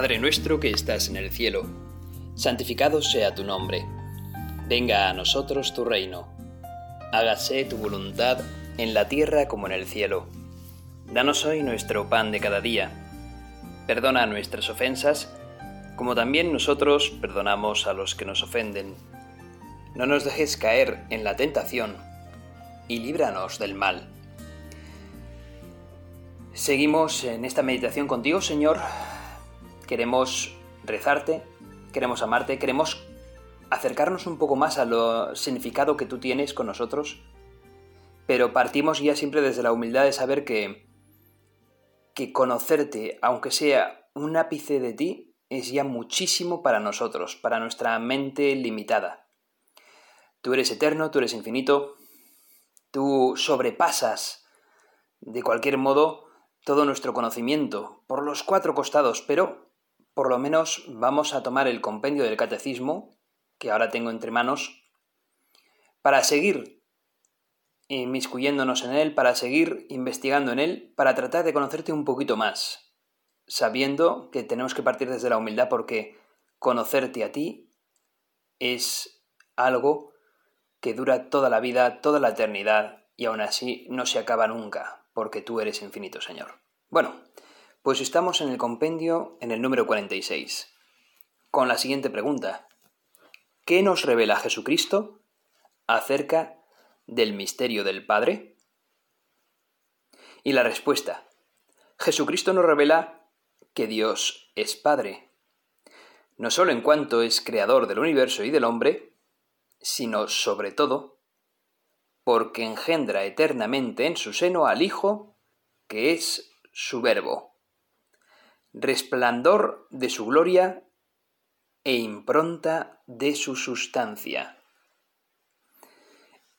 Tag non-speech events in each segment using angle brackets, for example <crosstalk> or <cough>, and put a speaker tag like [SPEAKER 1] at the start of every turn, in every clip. [SPEAKER 1] Padre nuestro que estás en el cielo, santificado sea tu nombre, venga a nosotros tu reino, hágase tu voluntad en la tierra como en el cielo. Danos hoy nuestro pan de cada día, perdona nuestras ofensas, como también nosotros perdonamos a los que nos ofenden. No nos dejes caer en la tentación, y líbranos del mal. Seguimos en esta meditación contigo, Señor, queremos rezarte, queremos amarte, queremos acercarnos un poco más a lo significado que tú tienes con nosotros, pero partimos ya siempre desde la humildad de saber que, que conocerte, aunque sea un ápice de ti, es ya muchísimo para nosotros, para nuestra mente limitada. Tú eres eterno, tú eres infinito, tú sobrepasas de cualquier modo todo nuestro conocimiento por los cuatro costados, pero por lo menos vamos a tomar el compendio del catecismo, que ahora tengo entre manos, para seguir inmiscuyéndonos en él, para seguir investigando en él, para tratar de conocerte un poquito más, sabiendo que tenemos que partir desde la humildad porque conocerte a ti es algo que dura toda la vida, toda la eternidad, y aún así no se acaba nunca, porque tú eres infinito, Señor. Bueno, pues estamos en el compendio en el número 46, con la siguiente pregunta. ¿Qué nos revela Jesucristo acerca del misterio del Padre? Y la respuesta. Jesucristo nos revela que Dios es Padre, no solo en cuanto es creador del universo y del hombre, sino sobre todo porque engendra eternamente en su seno al Hijo, que es su verbo resplandor de su gloria e impronta de su sustancia.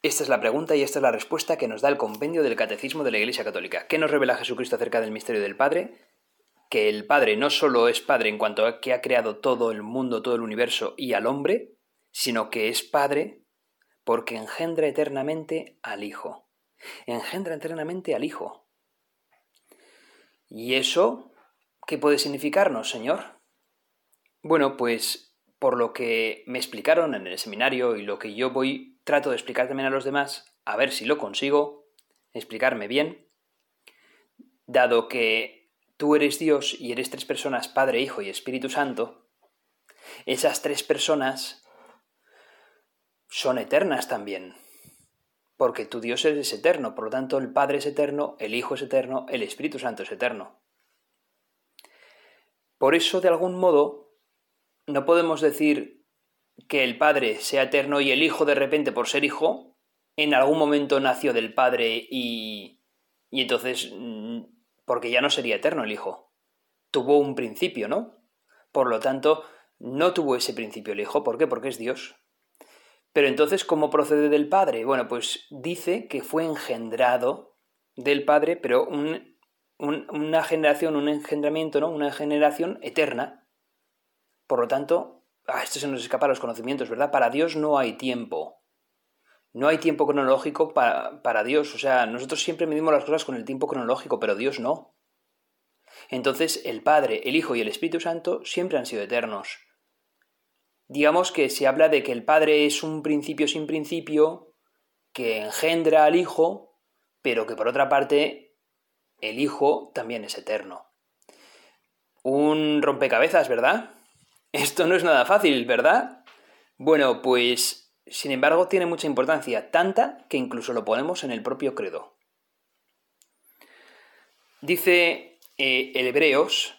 [SPEAKER 1] Esta es la pregunta y esta es la respuesta que nos da el compendio del Catecismo de la Iglesia Católica. ¿Qué nos revela Jesucristo acerca del misterio del Padre? Que el Padre no solo es Padre en cuanto a que ha creado todo el mundo, todo el universo y al hombre, sino que es Padre porque engendra eternamente al Hijo. Engendra eternamente al Hijo. Y eso ¿Qué puede significarnos, Señor? Bueno, pues por lo que me explicaron en el seminario y lo que yo voy trato de explicar también a los demás, a ver si lo consigo, explicarme bien, dado que tú eres Dios y eres tres personas, Padre, Hijo y Espíritu Santo, esas tres personas son eternas también, porque tu Dios es eterno, por lo tanto el Padre es eterno, el Hijo es eterno, el Espíritu Santo es eterno. Por eso, de algún modo, no podemos decir que el Padre sea eterno y el Hijo de repente por ser Hijo, en algún momento nació del Padre y... y entonces... Mm, porque ya no sería eterno el Hijo. Tuvo un principio, ¿no? Por lo tanto, no tuvo ese principio el Hijo. ¿Por qué? Porque es Dios. Pero entonces, ¿cómo procede del Padre? Bueno, pues dice que fue engendrado del Padre, pero un una generación, un engendramiento, ¿no? Una generación eterna. Por lo tanto, a esto se nos escapa a los conocimientos, ¿verdad? Para Dios no hay tiempo. No hay tiempo cronológico para, para Dios. O sea, nosotros siempre medimos las cosas con el tiempo cronológico, pero Dios no. Entonces, el Padre, el Hijo y el Espíritu Santo siempre han sido eternos. Digamos que se habla de que el Padre es un principio sin principio, que engendra al Hijo, pero que por otra parte el Hijo también es eterno. Un rompecabezas, ¿verdad? <laughs> Esto no es nada fácil, ¿verdad? Bueno, pues, sin embargo, tiene mucha importancia, tanta que incluso lo ponemos en el propio credo. Dice eh, el Hebreos,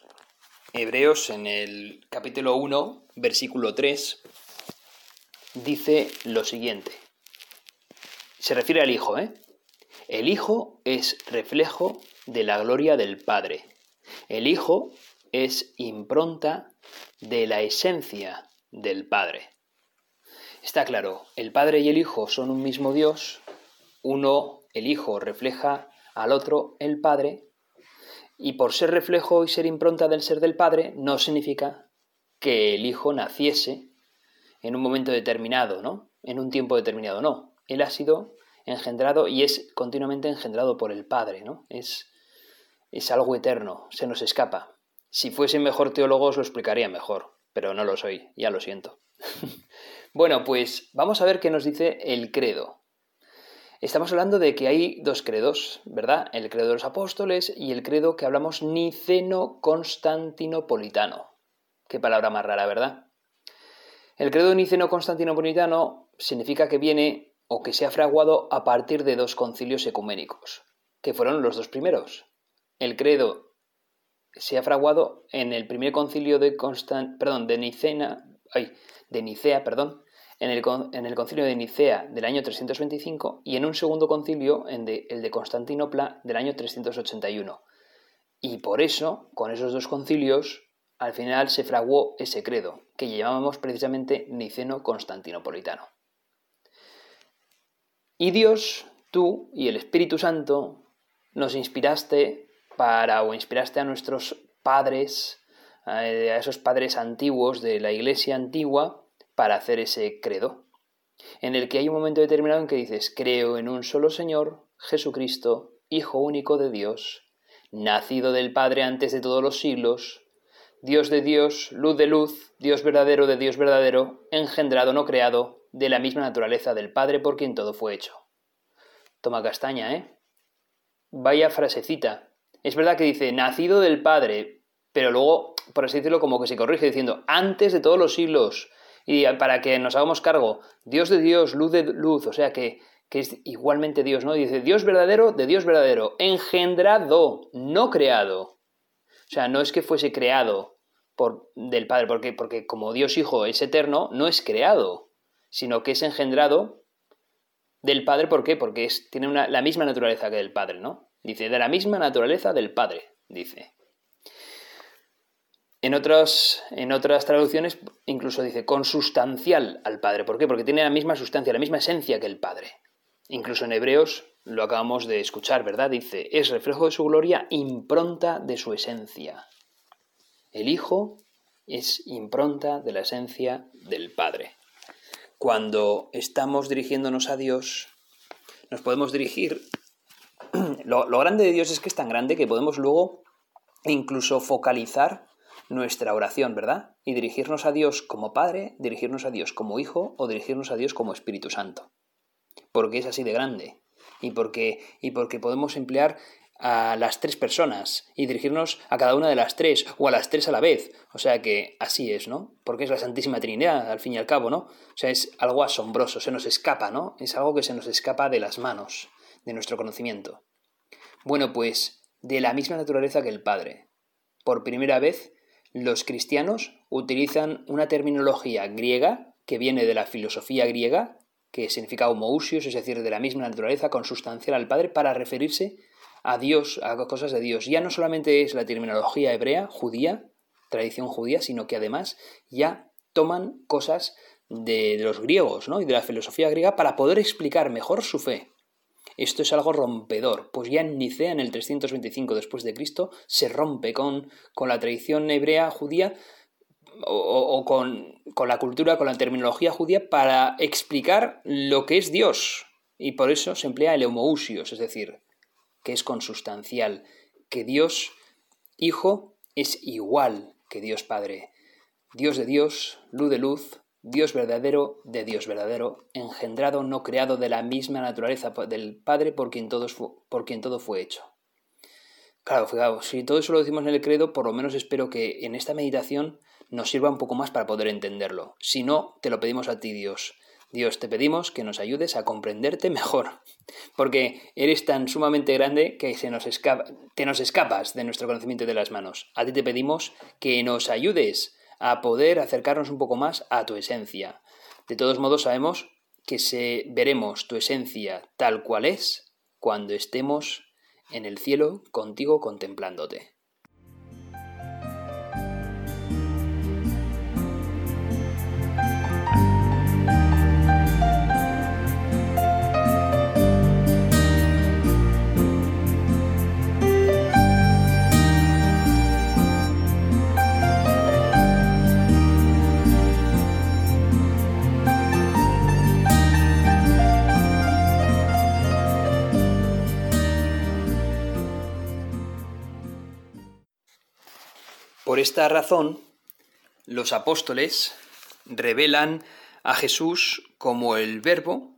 [SPEAKER 1] Hebreos en el capítulo 1, versículo 3, dice lo siguiente. Se refiere al Hijo, ¿eh? El Hijo es reflejo de la gloria del Padre. El Hijo es impronta de la esencia del Padre. Está claro, el Padre y el Hijo son un mismo Dios, uno, el Hijo, refleja al otro, el Padre, y por ser reflejo y ser impronta del ser del Padre, no significa que el Hijo naciese en un momento determinado, ¿no? En un tiempo determinado, no. Él ha sido engendrado y es continuamente engendrado por el Padre, ¿no? Es, es algo eterno, se nos escapa. Si fuese mejor teólogo os lo explicaría mejor, pero no lo soy, ya lo siento. <laughs> bueno, pues vamos a ver qué nos dice el credo. Estamos hablando de que hay dos credos, ¿verdad? El credo de los apóstoles y el credo que hablamos niceno-constantinopolitano. Qué palabra más rara, ¿verdad? El credo niceno-constantinopolitano significa que viene o que se ha fraguado a partir de dos concilios ecuménicos, que fueron los dos primeros. El credo se ha fraguado en el primer concilio de, de, de Nicea, perdón, en el, concilio de Nicea del año 325 y en un segundo concilio, en el de Constantinopla, del año 381. Y por eso, con esos dos concilios, al final se fraguó ese credo, que llamábamos precisamente niceno-constantinopolitano. Y Dios, tú y el Espíritu Santo nos inspiraste para o inspiraste a nuestros padres, a esos padres antiguos de la iglesia antigua, para hacer ese credo, en el que hay un momento determinado en que dices, creo en un solo Señor, Jesucristo, Hijo único de Dios, nacido del Padre antes de todos los siglos, Dios de Dios, luz de luz, Dios verdadero de Dios verdadero, engendrado, no creado, de la misma naturaleza del Padre por quien todo fue hecho. Toma castaña, ¿eh? Vaya frasecita. Es verdad que dice, nacido del Padre, pero luego, por así decirlo, como que se corrige diciendo, antes de todos los siglos, y para que nos hagamos cargo, Dios de Dios, luz de luz, o sea que, es igualmente Dios, ¿no? Dice, Dios verdadero de Dios verdadero, engendrado, no creado. O sea, no es que fuese creado por, del Padre, porque, porque como Dios Hijo es eterno, no es creado sino que es engendrado del Padre, ¿por qué? Porque tiene la misma naturaleza que el Padre, ¿no? Dice, de la misma naturaleza del Padre, dice. En, en otras traducciones incluso dice consustancial al Padre. ¿Por qué? Porque tiene la misma sustancia, la misma esencia que el Padre. Incluso en Hebreos lo acabamos de escuchar, ¿verdad? Dice, es reflejo de su gloria, impronta de su esencia. El Hijo es impronta de la esencia del Padre cuando estamos dirigiéndonos a Dios, nos podemos dirigir... <clears throat> Lo, grande de Dios es que es tan grande que podemos luego incluso focalizar nuestra oración, ¿verdad? Y dirigirnos a Dios como Padre, dirigirnos a Dios como Hijo o dirigirnos a Dios como Espíritu Santo. Porque es así de grande. Y porque, y porque podemos emplear a las tres personas y dirigirnos a cada una de las tres o a las tres a la vez. O sea que así es, ¿no? Porque es la Santísima Trinidad, al fin y al cabo, ¿no? O sea, es algo asombroso, se nos escapa, ¿no? Es algo que se nos escapa de las manos, de nuestro conocimiento. Bueno, pues de la misma naturaleza que el Padre. Por primera vez, los cristianos utilizan una terminología griega que viene de la filosofía griega, que significa homoousios, es decir, de la misma naturaleza consustancial al Padre, para referirse a Dios, a cosas de Dios. Ya no solamente es la terminología hebrea, judía, tradición judía, sino que además ya toman cosas de los griegos ¿no? y de la filosofía griega para poder explicar mejor su fe. Esto es algo rompedor, pues ya en Nicea, en el 325 después de Cristo, se rompe con, con la tradición hebrea judía o, con, con, la cultura, con la terminología judía para explicar lo que es Dios. Y por eso se emplea el homousios, es decir, que es consustancial, que Dios Hijo es igual que Dios Padre. Dios de Dios, luz de luz, Dios verdadero de Dios verdadero, engendrado, no creado de la misma naturaleza del Padre por quien, todo fue hecho. Claro, fijaos, si todo eso lo decimos en el credo, por lo menos espero que en esta meditación nos sirva un poco más para poder entenderlo. Si no, te lo pedimos a ti, Dios. Dios, te pedimos que nos ayudes a comprenderte mejor, porque eres tan sumamente grande que se nos te nos escapas de nuestro conocimiento de las manos. A ti te pedimos que nos ayudes a poder acercarnos un poco más a tu esencia. De todos modos, sabemos que veremos tu esencia tal cual es cuando estemos en el cielo contigo contemplándote. Por esta razón, los apóstoles revelan a Jesús como el verbo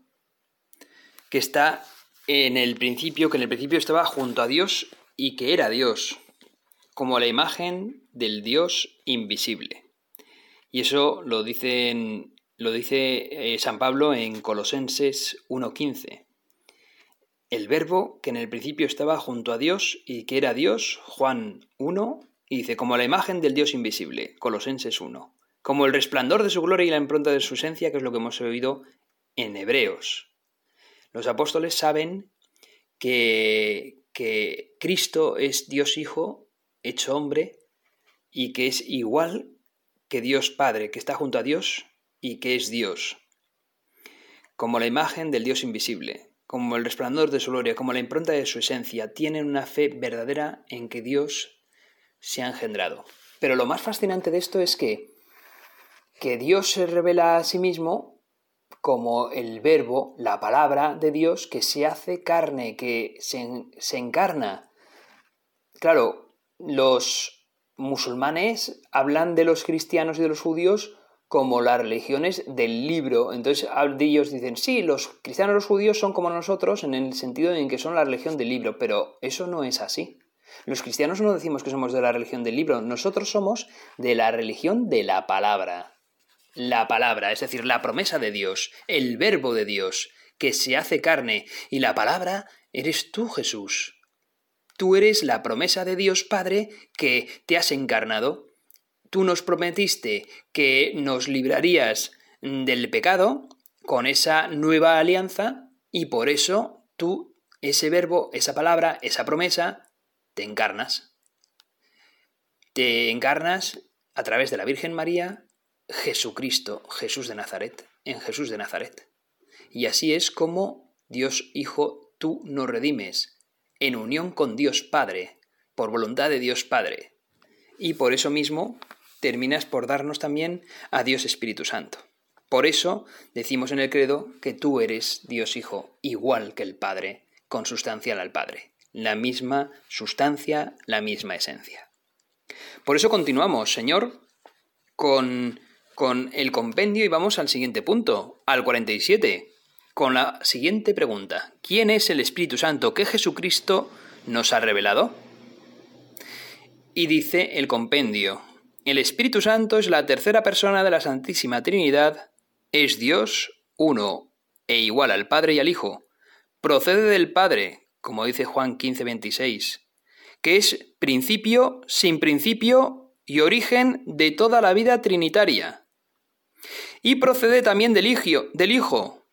[SPEAKER 1] que está en el principio, que en el principio estaba junto a Dios y que era Dios, como la imagen del Dios invisible. Y eso lo, lo dice eh, San Pablo en Colosenses 1.15. El verbo que en el principio estaba junto a Dios y que era Dios, Juan 1, y dice, como la imagen del Dios invisible, Colosenses 1, como el resplandor de su gloria y la impronta de su esencia, que es lo que hemos oído en Hebreos. Los apóstoles saben que, que Cristo es Dios Hijo, hecho hombre, y que es igual que Dios Padre, que está junto a Dios y que es Dios, como la imagen del Dios invisible, como el resplandor de su gloria, como la impronta de su esencia, tienen una fe verdadera en que Dios se ha engendrado. Pero lo más fascinante de esto es que, que Dios se revela a sí mismo como el verbo, la palabra de Dios que se hace carne, que se, se encarna. Claro, los musulmanes hablan de los cristianos y de los judíos como las religiones del libro. Entonces ellos dicen, sí, los cristianos y los judíos son como nosotros en el sentido en que son la religión del libro, pero eso no es así. Los cristianos no decimos que somos de la religión del libro, nosotros somos de la religión de la palabra. La palabra, es decir, la promesa de Dios, el verbo de Dios, que se hace carne, y la palabra eres tú, Jesús. Tú eres la promesa de Dios Padre que te has encarnado. Tú nos prometiste que nos librarías del pecado con esa nueva alianza y por eso tú, ese verbo, esa palabra, esa promesa, te encarnas. Te encarnas a través de la Virgen María, Jesucristo, Jesús de Nazaret, en Jesús de Nazaret. Y así es como Dios Hijo, tú nos redimes, en unión con Dios Padre, por voluntad de Dios Padre. Y por eso mismo terminas por darnos también a Dios Espíritu Santo. Por eso decimos en el credo que tú eres Dios Hijo, igual que el Padre, consustancial al Padre la misma sustancia, la misma esencia. Por eso continuamos, Señor, con, el compendio y vamos al siguiente punto, al 47, con la siguiente pregunta. ¿Quién es el Espíritu Santo que Jesucristo nos ha revelado? Y dice el compendio, el Espíritu Santo es la tercera persona de la Santísima Trinidad, es Dios, uno e igual al Padre y al Hijo, procede del Padre, como dice Juan 15:26, que es principio sin principio y origen de toda la vida trinitaria. Y procede también del, del Hijo,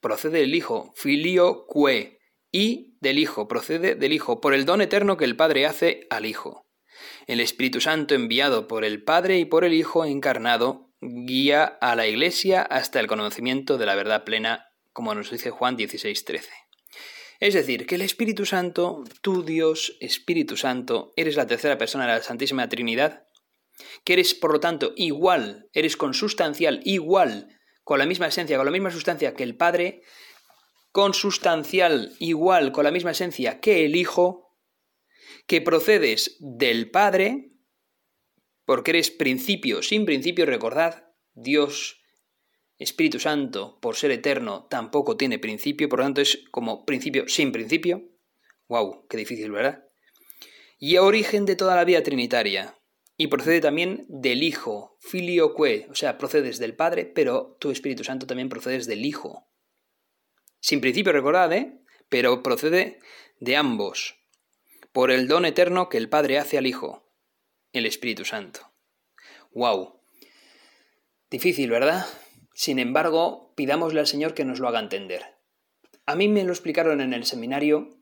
[SPEAKER 1] procede del Hijo, filio y del Hijo, procede del Hijo, por el don eterno que el Padre hace al Hijo. El Espíritu Santo enviado por el Padre y por el Hijo encarnado guía a la Iglesia hasta el conocimiento de la verdad plena, como nos dice Juan 16:13. Es decir, que el Espíritu Santo, tú Dios, Espíritu Santo, eres la tercera persona de la Santísima Trinidad, que eres, por lo tanto, igual, eres consustancial, igual, con la misma esencia, con la misma sustancia que el Padre, consustancial, igual, con la misma esencia que el Hijo, que procedes del Padre, porque eres principio, sin principio, recordad, Dios Espíritu Santo, por ser eterno, tampoco tiene principio, por lo tanto es como principio sin principio. ¡Wow! ¡Qué difícil, ¿verdad? Y origen de toda la vida trinitaria. Y procede también del Hijo, filioque, o sea, procedes del Padre, pero tu Espíritu Santo también procedes del Hijo. Sin principio, recordad, ¿eh? Pero procede de ambos, por el don eterno que el Padre hace al Hijo, el Espíritu Santo. ¡Wow! Difícil, ¿verdad? Sin embargo, pidámosle al Señor que nos lo haga entender. A mí me lo explicaron en el seminario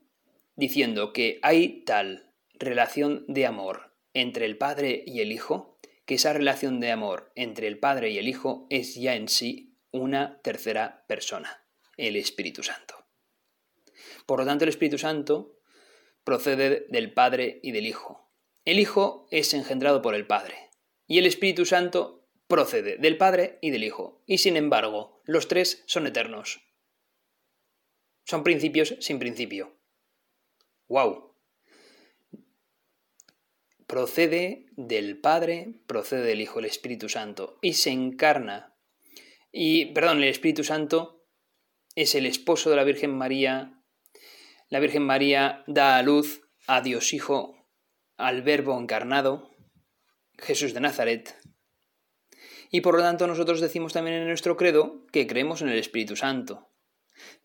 [SPEAKER 1] diciendo que hay tal relación de amor entre el Padre y el Hijo, que esa relación de amor entre el Padre y el Hijo es ya en sí una tercera persona, el Espíritu Santo. Por lo tanto, el Espíritu Santo procede del Padre y del Hijo. El Hijo es engendrado por el Padre y el Espíritu Santo procede del Padre y del Hijo, y sin embargo, los tres son eternos. Son principios sin principio. ¡Wow! Procede del Padre, procede del Hijo, el Espíritu Santo, y se encarna. Y, perdón, el Espíritu Santo es el esposo de la Virgen María. La Virgen María da a luz a Dios Hijo, al Verbo encarnado, Jesús de Nazaret, y por lo tanto nosotros decimos también en nuestro credo que creemos en el Espíritu Santo.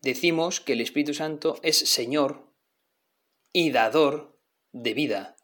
[SPEAKER 1] Decimos que el Espíritu Santo es Señor y dador de vida.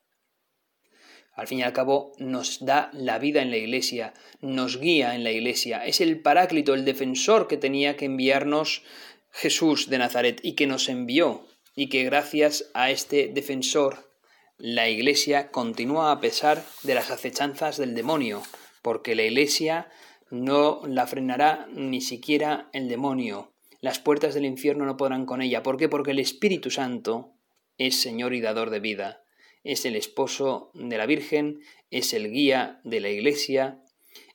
[SPEAKER 1] Al fin y al cabo nos da la vida en la iglesia, nos guía en la iglesia, es el paráclito, el defensor que tenía que enviarnos Jesús de Nazaret y que nos envió y que gracias a este defensor la iglesia continúa a pesar de las acechanzas del demonio, porque la iglesia no la frenará ni siquiera el demonio. Las puertas del infierno no podrán con ella. ¿Por qué? Porque el Espíritu Santo es Señor y dador de vida. Es el esposo de la Virgen, es el guía de la Iglesia,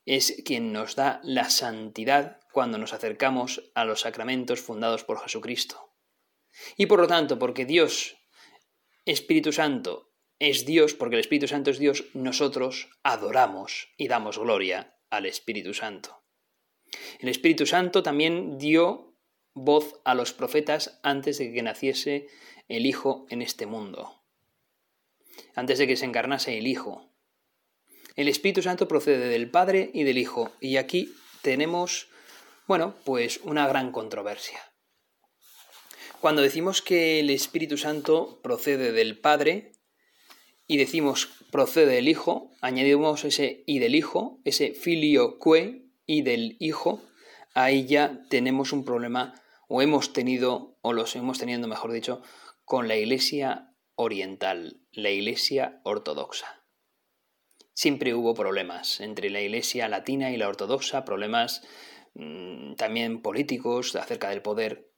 [SPEAKER 1] es quien nos da la santidad cuando nos acercamos a los sacramentos fundados por Jesucristo. Y por lo tanto, porque Dios, Espíritu Santo es Dios, porque el Espíritu Santo es Dios, nosotros adoramos y damos gloria al Espíritu Santo. El Espíritu Santo también dio voz a los profetas antes de que naciese el Hijo en este mundo, antes de que se encarnase el Hijo. El Espíritu Santo procede del Padre y del Hijo, y aquí tenemos, bueno, pues una gran controversia. Cuando decimos que el Espíritu Santo procede del Padre, y decimos procede del Hijo, añadimos ese y del Hijo, ese filio que y del Hijo, ahí ya tenemos un problema o hemos tenido, o los hemos teniendo, mejor dicho, con la Iglesia oriental, la Iglesia ortodoxa. Siempre hubo problemas entre la Iglesia latina y la ortodoxa, problemas mm, también políticos acerca del poder,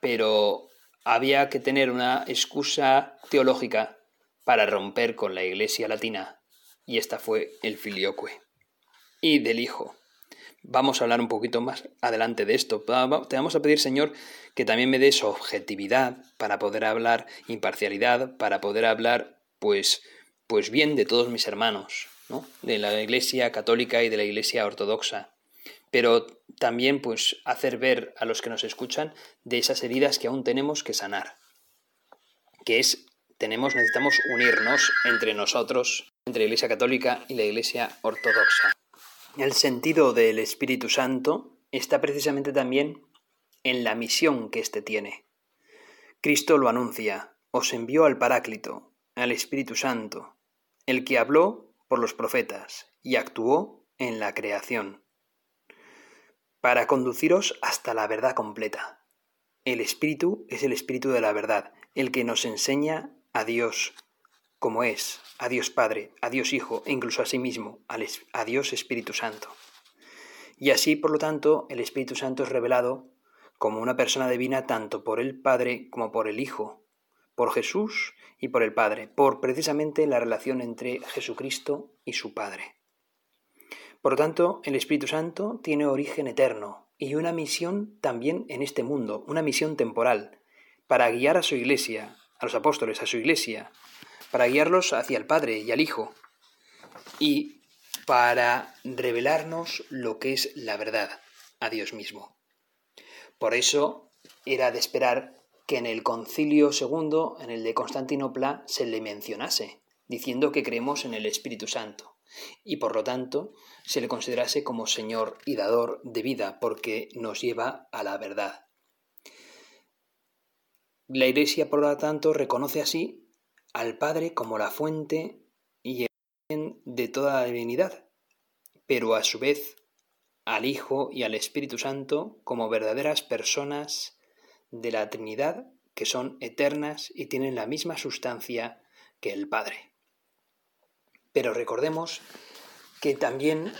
[SPEAKER 1] pero había que tener una excusa teológica para romper con la Iglesia latina, y esta fue el filioque. Y del Hijo. Vamos a hablar un poquito más adelante de esto. Te vamos a pedir, Señor, que también me des objetividad para poder hablar, imparcialidad, para poder hablar, pues, pues bien de todos mis hermanos, ¿no? de la Iglesia católica y de la Iglesia ortodoxa, pero también pues hacer ver a los que nos escuchan de esas heridas que aún tenemos que sanar, que es necesitamos unirnos entre nosotros, entre la Iglesia Católica y la Iglesia Ortodoxa. El sentido del Espíritu Santo está precisamente también en la misión que éste tiene. Cristo lo anuncia, os envió al Paráclito, al Espíritu Santo, el que habló por los profetas y actuó en la creación, para conduciros hasta la verdad completa. El Espíritu es el Espíritu de la verdad, el que nos enseña a Dios como es, a Dios Padre, a Dios Hijo e incluso a sí mismo, a Dios Espíritu Santo. Y así, por lo tanto, el Espíritu Santo es revelado como una persona divina tanto por el Padre como por el Hijo, por Jesús y por el Padre, por precisamente la relación entre Jesucristo y su Padre. Por lo tanto, el Espíritu Santo tiene origen eterno y una misión también en este mundo, una misión temporal, para guiar a su Iglesia, a los apóstoles, a su iglesia, para guiarlos hacia el Padre y al Hijo, y para revelarnos lo que es la verdad, a Dios mismo. Por eso era de esperar que en el concilio segundo, en el de Constantinopla, se le mencionase, diciendo que creemos en el Espíritu Santo, y por lo tanto se le considerase como Señor y Dador de vida, porque nos lleva a la verdad. La Iglesia, por lo tanto, reconoce así al Padre como la fuente y el de toda la divinidad, pero a su vez al Hijo y al Espíritu Santo como verdaderas personas de la Trinidad que son eternas y tienen la misma sustancia que el Padre. Pero recordemos que también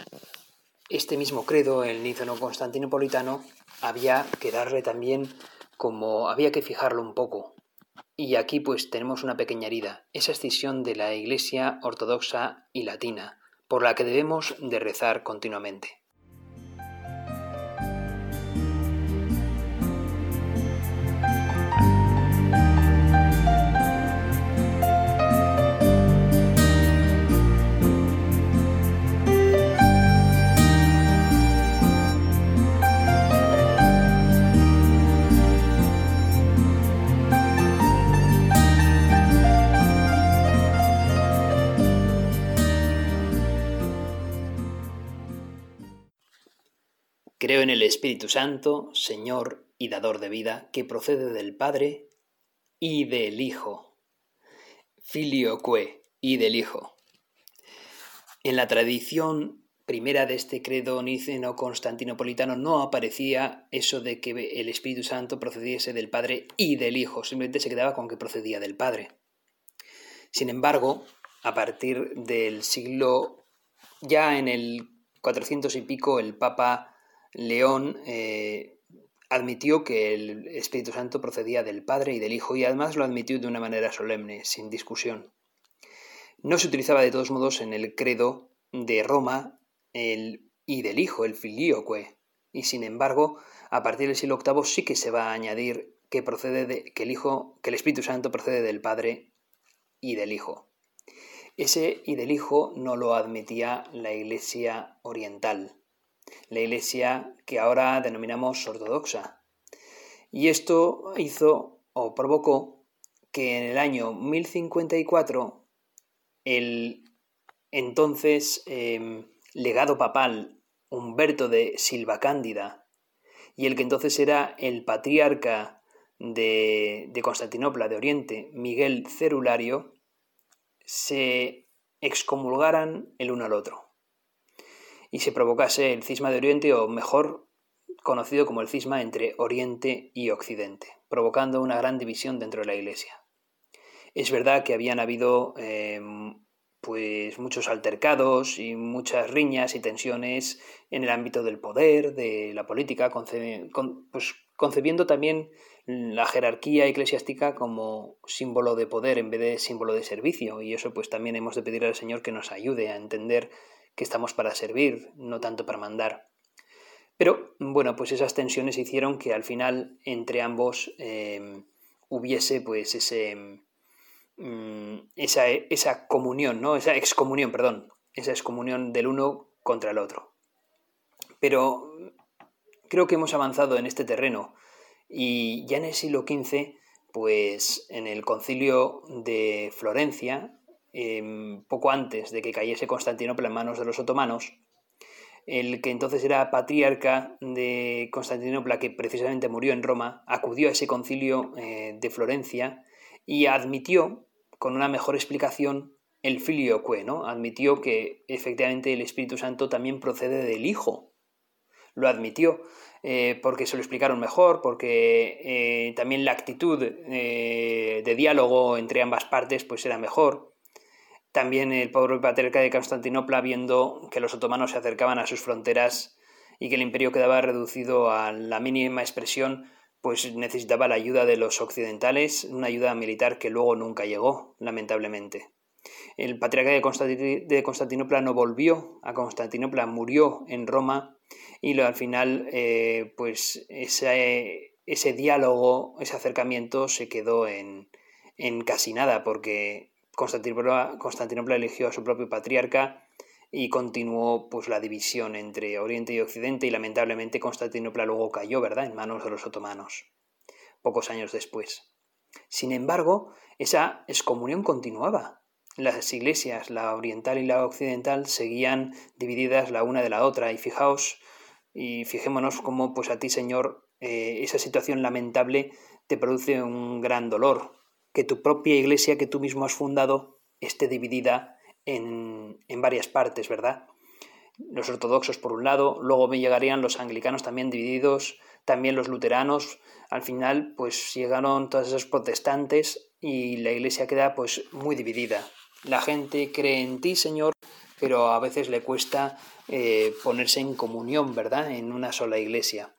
[SPEAKER 1] este mismo credo, el niceno constantinopolitano, había que darle también como había que fijarlo un poco. Y aquí pues tenemos una pequeña herida, esa escisión de la Iglesia ortodoxa y latina, por la que debemos de rezar continuamente. Creo en el Espíritu Santo, Señor y dador de vida, que procede del Padre y del Hijo. Filioque y del Hijo. En la tradición primera de este credo niceno-constantinopolitano no aparecía eso de que el Espíritu Santo procediese del Padre y del Hijo, simplemente se quedaba con que procedía del Padre. Sin embargo, a partir del siglo, ya en el 400 y pico, el Papa León eh, admitió que el Espíritu Santo procedía del Padre y del Hijo y además lo admitió de una manera solemne, sin discusión. No se utilizaba de todos modos en el credo de Roma el y del Hijo, el filioque, y sin embargo, a partir del siglo VIII sí que se va a añadir que procede de, el que el Espíritu Santo procede del Padre y del Hijo. Ese y del Hijo no lo admitía la Iglesia Oriental la Iglesia que ahora denominamos ortodoxa. Y esto hizo o provocó que en el año 1054 el entonces em, legado papal Humberto de Silva Cándida y el que entonces era el patriarca de Constantinopla de Oriente, Miguel Cerulario, se excomulgaran el uno al otro y se provocase el cisma de Oriente o mejor conocido como el cisma entre Oriente y Occidente, provocando una gran división dentro de la Iglesia. Es verdad que habían habido eh, pues muchos altercados y muchas riñas y tensiones en el ámbito del poder, de la política, pues, concebiendo también la jerarquía eclesiástica como símbolo de poder en vez de símbolo de servicio. Y eso pues también hemos de pedir al Señor que nos ayude a entender que estamos para servir, no tanto para mandar. Pero bueno, pues esas tensiones hicieron que al final entre ambos eh, hubiese pues ese, mm, esa, esa, comunión, ¿no? Esa excomunión, perdón, esa excomunión del uno contra el otro. Pero creo que hemos avanzado en este terreno y ya en el siglo XV, pues en el concilio de Florencia, Em, poco antes de que cayese Constantinopla en manos de los otomanos, el que entonces era patriarca de Constantinopla, que precisamente murió en Roma, acudió a ese concilio eh, de Florencia y admitió, con una mejor explicación, el filioque, ¿no? Admitió que efectivamente el Espíritu Santo también procede del Hijo. Lo admitió eh, porque se lo explicaron mejor, porque eh, también la actitud de diálogo entre ambas partes pues era mejor. También el pobre patriarca de Constantinopla, viendo que los otomanos se acercaban a sus fronteras y que el imperio quedaba reducido a la mínima expresión, pues necesitaba la ayuda de los occidentales, una ayuda militar que luego nunca llegó, lamentablemente. El patriarca de Constantinopla no volvió a Constantinopla, murió en Roma y al final, eh, pues ese, ese diálogo, ese acercamiento se quedó en, en casi nada, porque Constantinopla, eligió a su propio patriarca y continuó pues la división entre Oriente y Occidente y lamentablemente Constantinopla luego cayó, ¿verdad?, en manos de los otomanos, pocos años después. Sin embargo, esa excomunión continuaba. Las iglesias, la oriental y la occidental, seguían divididas la una de la otra y fijaos y fijémonos cómo pues a ti, Señor, eh, esa situación lamentable te produce un gran dolor, que tu propia iglesia que tú mismo has fundado esté dividida en, en varias partes, ¿verdad? Los ortodoxos por un lado, luego me llegarían los anglicanos también divididos, también los luteranos, al final pues llegaron todos esos protestantes y la iglesia queda pues muy dividida. La gente cree en ti, Señor, pero a veces le cuesta eh, ponerse en comunión, ¿verdad? En una sola iglesia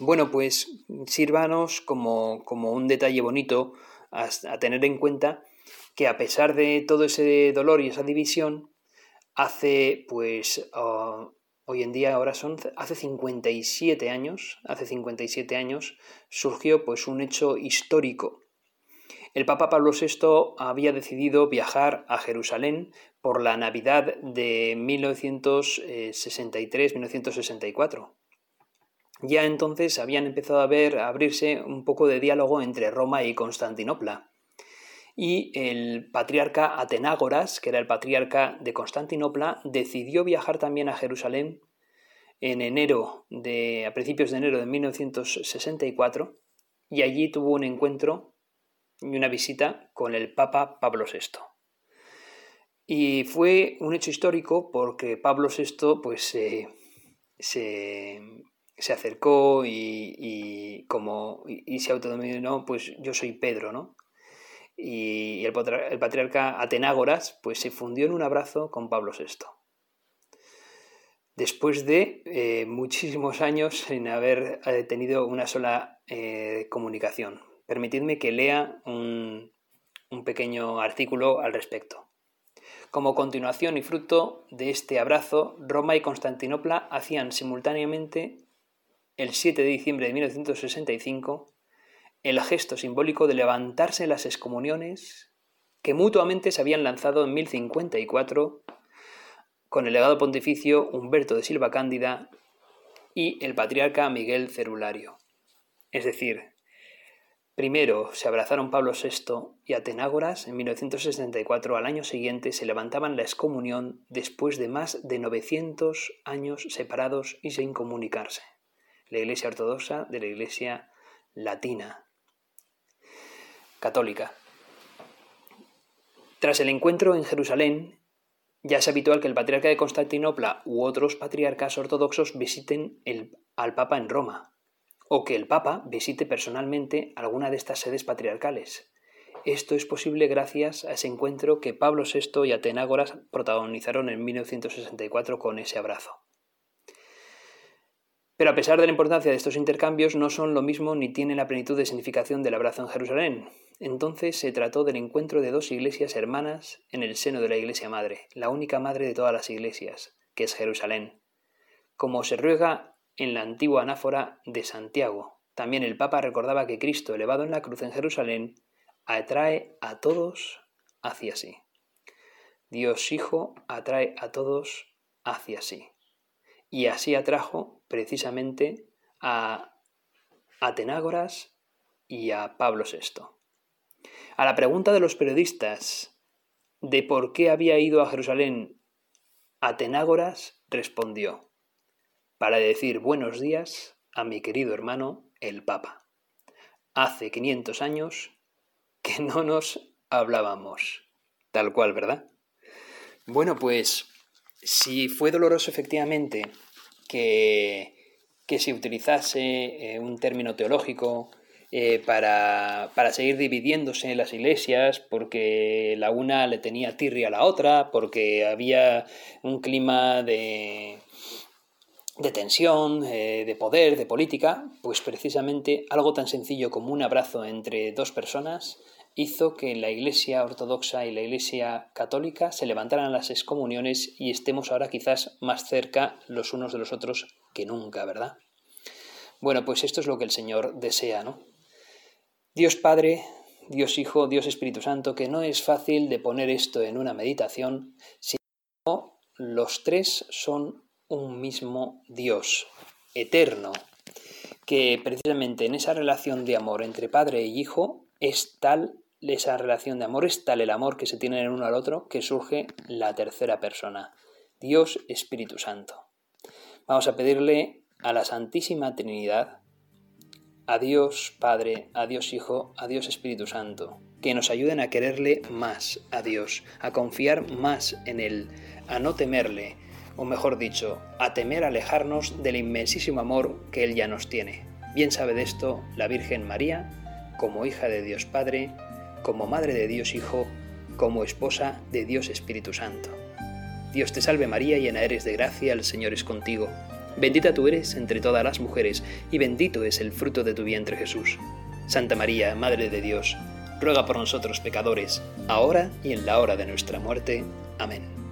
[SPEAKER 1] bueno, pues sírvanos como, un detalle bonito a, tener en cuenta que a pesar de todo ese dolor y esa división, hace pues ah, hoy en día ahora son hace 57 años, hace 57 años surgió pues un hecho histórico. El Papa Pablo VI había decidido viajar a Jerusalén por la Navidad de 1963-1964 ya entonces habían empezado a ver abrirse un poco de diálogo entre Roma y Constantinopla. Y el patriarca Atenágoras, que era el patriarca de Constantinopla, decidió viajar también a Jerusalén en enero de, a principios de enero de 1964 y allí tuvo un encuentro y una visita con el Papa Pablo VI. Y fue un hecho histórico porque Pablo VI pues, eh, se se acercó y, como, y, se autodominó, pues yo soy Pedro, ¿no? Y el, patriarca Atenágoras, pues se fundió en un abrazo con Pablo VI. Después de eh, muchísimos años sin haber eh, tenido una sola eh, comunicación, permitidme que lea un pequeño artículo al respecto. Como continuación y fruto de este abrazo, Roma y Constantinopla hacían simultáneamente el 7 de diciembre de 1965, el gesto simbólico de levantarse las excomuniones que mutuamente se habían lanzado en 1054 con el legado pontificio Humberto de Silva Cándida y el patriarca Miguel Cerulario. Es decir, primero se abrazaron Pablo VI y Atenágoras en 1964, al año siguiente se levantaban la excomunión después de más de 900 años separados y sin comunicarse la Iglesia ortodoxa de la Iglesia latina, católica. Tras el encuentro en Jerusalén, ya es habitual que el patriarca de Constantinopla u otros patriarcas ortodoxos visiten al Papa en Roma, o que el Papa visite personalmente alguna de estas sedes patriarcales. Esto es posible gracias a ese encuentro que Pablo VI y Atenágoras protagonizaron en 1964 con ese abrazo. Pero a pesar de la importancia de estos intercambios, no son lo mismo ni tienen la plenitud de significación del abrazo en Jerusalén. Entonces se trató del encuentro de dos iglesias hermanas en el seno de la Iglesia Madre, la única madre de todas las iglesias, que es Jerusalén, como se ruega en la antigua anáfora de Santiago. También el Papa recordaba que Cristo, elevado en la cruz en Jerusalén, atrae a todos hacia sí. Dios Hijo atrae a todos hacia sí. Y así atrajo precisamente a Atenágoras y a Pablo VI. A la pregunta de los periodistas de por qué había ido a Jerusalén, Atenágoras respondió, para decir buenos días a mi querido hermano el Papa. Hace 500 años que no nos hablábamos. Tal cual, ¿verdad? Bueno, pues si fue doloroso efectivamente que, se utilizase eh, un término teológico eh, para, seguir dividiéndose las iglesias, porque la una le tenía tirria a la otra, porque había un clima de, de tensión, eh, de poder, de política, pues precisamente algo tan sencillo como un abrazo entre dos personas hizo que la Iglesia ortodoxa y la Iglesia católica se levantaran las excomuniones y estemos ahora quizás más cerca los unos de los otros que nunca, ¿verdad? Bueno, pues esto es lo que el Señor desea, ¿no? Dios Padre, Dios Hijo, Dios Espíritu Santo, que no es fácil de poner esto en una meditación, sino los tres son un mismo Dios, eterno, que precisamente en esa relación de amor entre Padre e Hijo es tal esa relación de amor es tal el amor que se tienen el uno al otro que surge la tercera persona, Dios Espíritu Santo. Vamos a pedirle a la Santísima Trinidad, a Dios Padre, a Dios Hijo, a Dios Espíritu Santo, que nos ayuden a quererle más a Dios, a confiar más en Él, a no temerle, o mejor dicho, a temer alejarnos del inmensísimo amor que Él ya nos tiene. Bien sabe de esto la Virgen María, como hija de Dios Padre, como Madre de Dios Hijo, como esposa de Dios Espíritu Santo. Dios te salve María, llena eres de gracia, el Señor es contigo. Bendita tú eres entre todas las mujeres, y bendito es el fruto de tu vientre Jesús. Santa María, Madre de Dios, ruega por nosotros pecadores, ahora y en la hora de nuestra muerte. Amén.